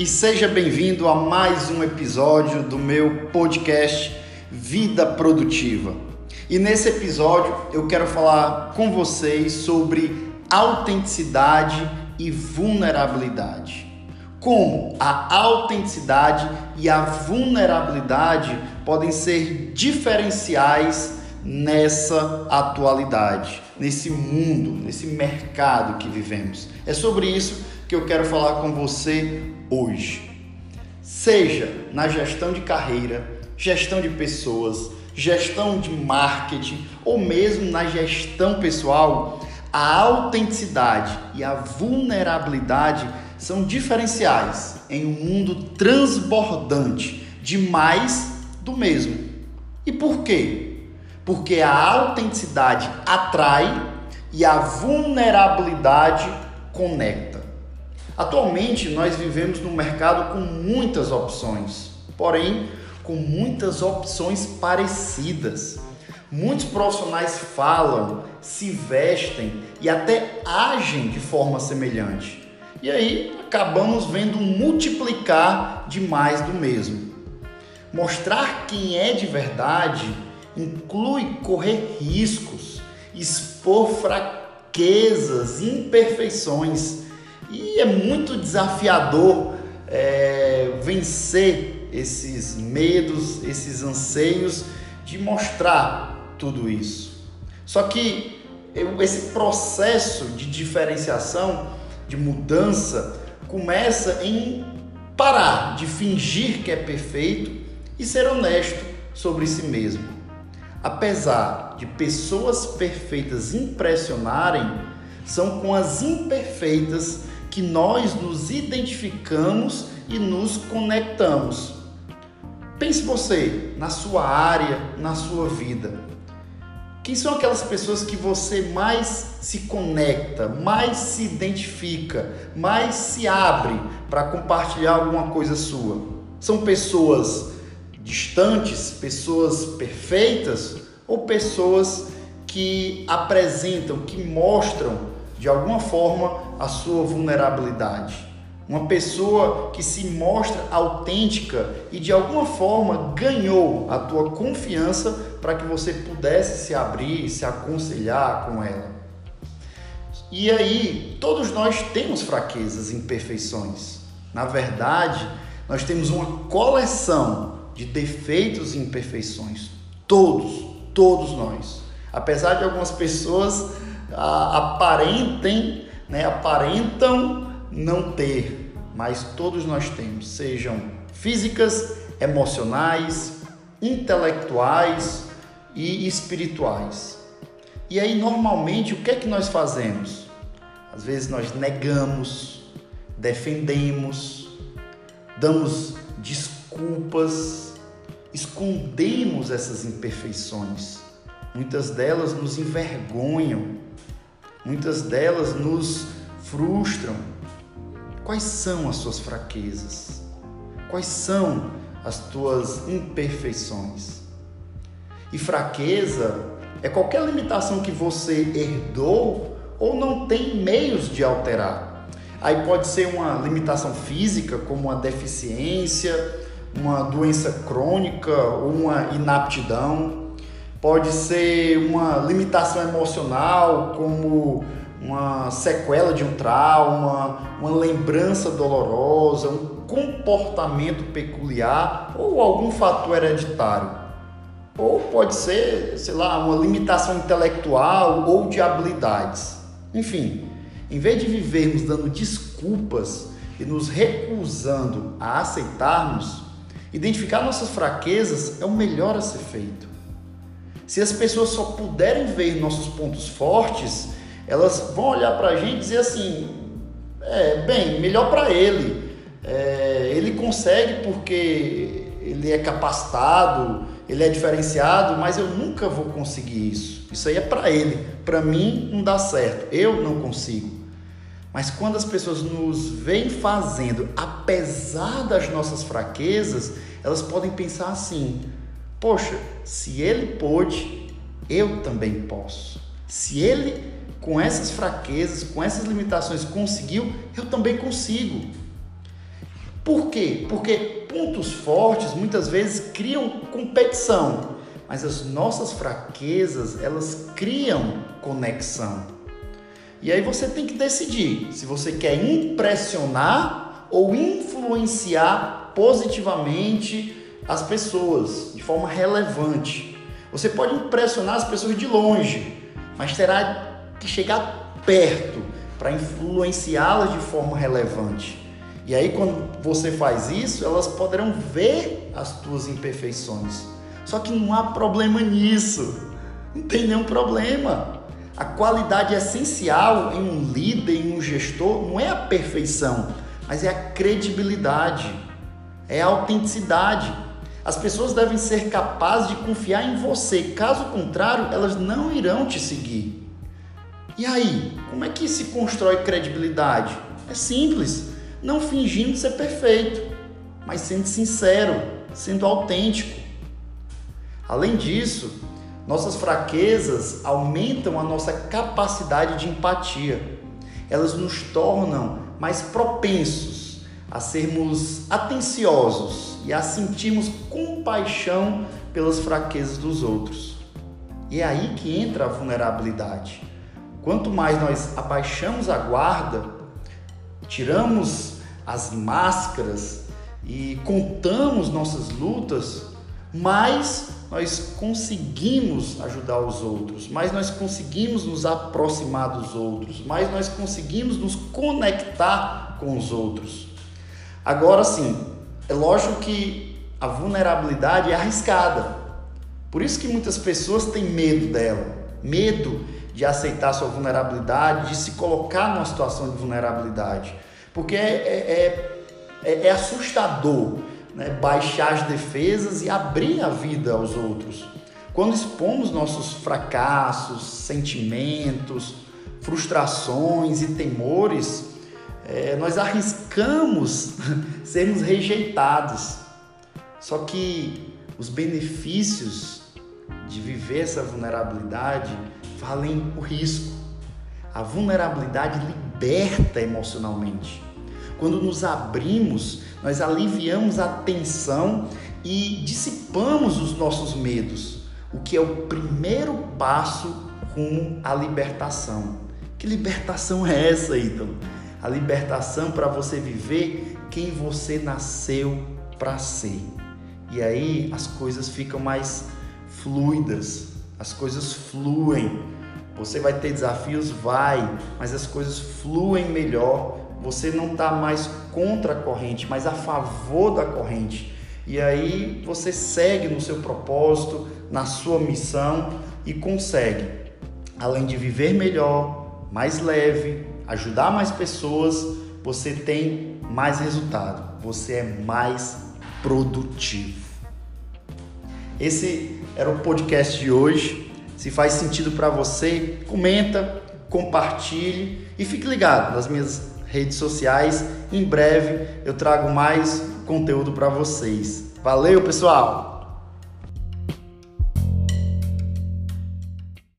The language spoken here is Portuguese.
e seja bem-vindo a mais um episódio do meu podcast Vida Produtiva. E nesse episódio eu quero falar com vocês sobre autenticidade e vulnerabilidade. Como a autenticidade e a vulnerabilidade podem ser diferenciais nessa atualidade, nesse mundo, nesse mercado que vivemos. É sobre isso que eu quero falar com você hoje. Seja na gestão de carreira, gestão de pessoas, gestão de marketing ou mesmo na gestão pessoal, a autenticidade e a vulnerabilidade são diferenciais em um mundo transbordante de mais do mesmo. E por quê? porque a autenticidade atrai e a vulnerabilidade conecta. Atualmente nós vivemos num mercado com muitas opções, porém com muitas opções parecidas. Muitos profissionais falam, se vestem e até agem de forma semelhante. E aí acabamos vendo multiplicar de mais do mesmo. Mostrar quem é de verdade inclui correr riscos, expor fraquezas, imperfeições e é muito desafiador é, vencer esses medos, esses anseios de mostrar tudo isso. Só que esse processo de diferenciação, de mudança, começa em parar de fingir que é perfeito e ser honesto sobre si mesmo. Apesar de pessoas perfeitas impressionarem, são com as imperfeitas que nós nos identificamos e nos conectamos. Pense você na sua área, na sua vida. Quem são aquelas pessoas que você mais se conecta, mais se identifica, mais se abre para compartilhar alguma coisa sua? São pessoas distantes, pessoas perfeitas ou pessoas que apresentam, que mostram de alguma forma a sua vulnerabilidade. Uma pessoa que se mostra autêntica e de alguma forma ganhou a tua confiança para que você pudesse se abrir, se aconselhar com ela. E aí, todos nós temos fraquezas, imperfeições. Na verdade, nós temos uma coleção de defeitos e imperfeições. Todos, todos nós. Apesar de algumas pessoas aparentem, né, aparentam não ter, mas todos nós temos, sejam físicas, emocionais, intelectuais e espirituais. E aí, normalmente, o que é que nós fazemos? Às vezes nós negamos, defendemos, damos desculpas, escondemos essas imperfeições. Muitas delas nos envergonham, muitas delas nos frustram. Quais são as suas fraquezas? Quais são as tuas imperfeições? E fraqueza é qualquer limitação que você herdou ou não tem meios de alterar. Aí pode ser uma limitação física, como uma deficiência, uma doença crônica ou uma inaptidão, pode ser uma limitação emocional, como uma sequela de um trauma, uma lembrança dolorosa, um comportamento peculiar ou algum fator hereditário. Ou pode ser, sei lá, uma limitação intelectual ou de habilidades. Enfim, em vez de vivermos dando desculpas e nos recusando a aceitarmos, Identificar nossas fraquezas é o melhor a ser feito. Se as pessoas só puderem ver nossos pontos fortes, elas vão olhar para a gente e dizer assim: é, bem, melhor para ele. É, ele consegue porque ele é capacitado, ele é diferenciado, mas eu nunca vou conseguir isso. Isso aí é para ele. Para mim não dá certo. Eu não consigo. Mas quando as pessoas nos veem fazendo, apesar das nossas fraquezas, elas podem pensar assim: poxa, se ele pôde, eu também posso. Se ele, com essas fraquezas, com essas limitações, conseguiu, eu também consigo. Por quê? Porque pontos fortes muitas vezes criam competição, mas as nossas fraquezas, elas criam conexão. E aí você tem que decidir se você quer impressionar ou influenciar positivamente as pessoas de forma relevante. Você pode impressionar as pessoas de longe, mas terá que chegar perto para influenciá-las de forma relevante. E aí quando você faz isso, elas poderão ver as tuas imperfeições. Só que não há problema nisso. Não tem nenhum problema. A qualidade essencial em um líder, em um gestor, não é a perfeição, mas é a credibilidade, é a autenticidade. As pessoas devem ser capazes de confiar em você, caso contrário, elas não irão te seguir. E aí, como é que se constrói credibilidade? É simples, não fingindo ser perfeito, mas sendo sincero, sendo autêntico. Além disso, nossas fraquezas aumentam a nossa capacidade de empatia. Elas nos tornam mais propensos a sermos atenciosos e a sentirmos compaixão pelas fraquezas dos outros. E é aí que entra a vulnerabilidade. Quanto mais nós abaixamos a guarda, tiramos as máscaras e contamos nossas lutas, mais nós conseguimos ajudar os outros, mais nós conseguimos nos aproximar dos outros, mais nós conseguimos nos conectar com os outros. Agora sim, é lógico que a vulnerabilidade é arriscada. Por isso que muitas pessoas têm medo dela, medo de aceitar sua vulnerabilidade, de se colocar numa situação de vulnerabilidade, porque é, é, é, é assustador né, baixar as defesas e abrir a vida aos outros. Quando expomos nossos fracassos, sentimentos, frustrações e temores, é, nós arriscamos sermos rejeitados. Só que os benefícios de viver essa vulnerabilidade valem o risco. A vulnerabilidade liberta emocionalmente. Quando nos abrimos, nós aliviamos a tensão e dissipamos os nossos medos, o que é o primeiro passo rumo à libertação. Que libertação é essa, Ítalo? A libertação para você viver quem você nasceu para ser. E aí as coisas ficam mais fluidas, as coisas fluem. Você vai ter desafios? Vai, mas as coisas fluem melhor você não está mais contra a corrente, mas a favor da corrente. E aí você segue no seu propósito, na sua missão e consegue, além de viver melhor, mais leve, ajudar mais pessoas, você tem mais resultado, você é mais produtivo. Esse era o podcast de hoje. Se faz sentido para você, comenta, compartilhe e fique ligado nas minhas redes sociais. Em breve eu trago mais conteúdo para vocês. Valeu, pessoal!